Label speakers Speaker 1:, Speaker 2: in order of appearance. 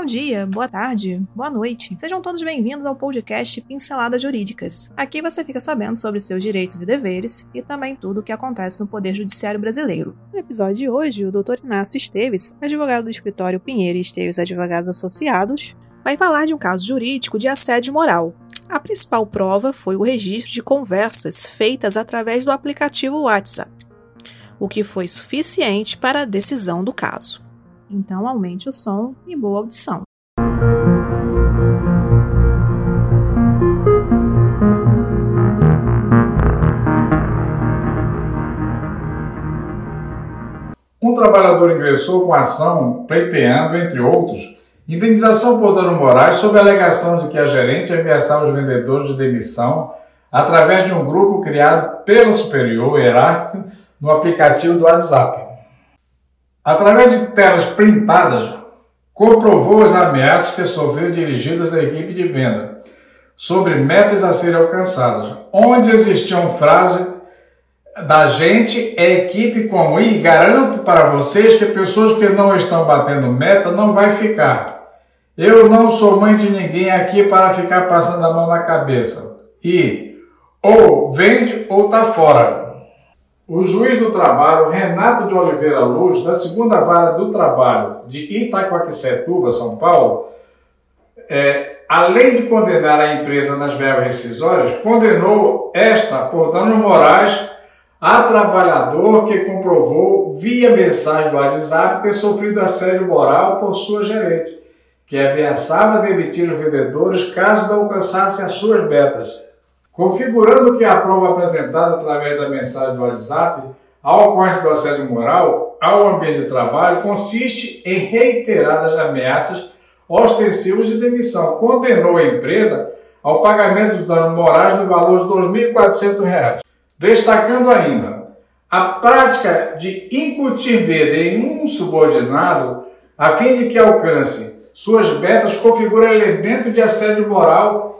Speaker 1: Bom dia, boa tarde, boa noite. Sejam todos bem-vindos ao podcast Pinceladas Jurídicas. Aqui você fica sabendo sobre seus direitos e deveres e também tudo o que acontece no Poder Judiciário Brasileiro. No episódio de hoje, o Dr. Inácio Esteves, advogado do escritório Pinheiro e Esteves Advogados Associados, vai falar de um caso jurídico de assédio moral. A principal prova foi o registro de conversas feitas através do aplicativo WhatsApp, o que foi suficiente para a decisão do caso. Então aumente o som e boa audição.
Speaker 2: Um trabalhador ingressou com ação pleiteando, entre outros, indenização por dano morais sob a alegação de que a gerente ameaçava os vendedores de demissão através de um grupo criado pelo superior hierárquico no aplicativo do WhatsApp através de telas printadas, comprovou as ameaças que sofreu dirigidas à equipe de venda sobre metas a serem alcançadas, onde existiam frases da gente é equipe como e garanto para vocês que pessoas que não estão batendo meta não vai ficar. Eu não sou mãe de ninguém aqui para ficar passando a mão na cabeça. E ou vende ou tá fora. O juiz do trabalho, Renato de Oliveira Luz, da segunda vara do trabalho de Itacoaquecetuba, São Paulo, é, além de condenar a empresa nas verbas rescisórias, condenou esta por danos morais a trabalhador que comprovou via mensagem do WhatsApp ter sofrido assédio moral por sua gerente, que ameaçava demitir os vendedores caso não alcançassem as suas metas. Configurando que a prova apresentada através da mensagem do WhatsApp ao ocorrência do assédio moral ao ambiente de trabalho consiste em reiteradas ameaças ostensivas de demissão. Condenou a empresa ao pagamento dos danos morais no valor de R$ 2.400. Destacando ainda a prática de incutir medo em um subordinado a fim de que alcance suas metas configura elemento de assédio moral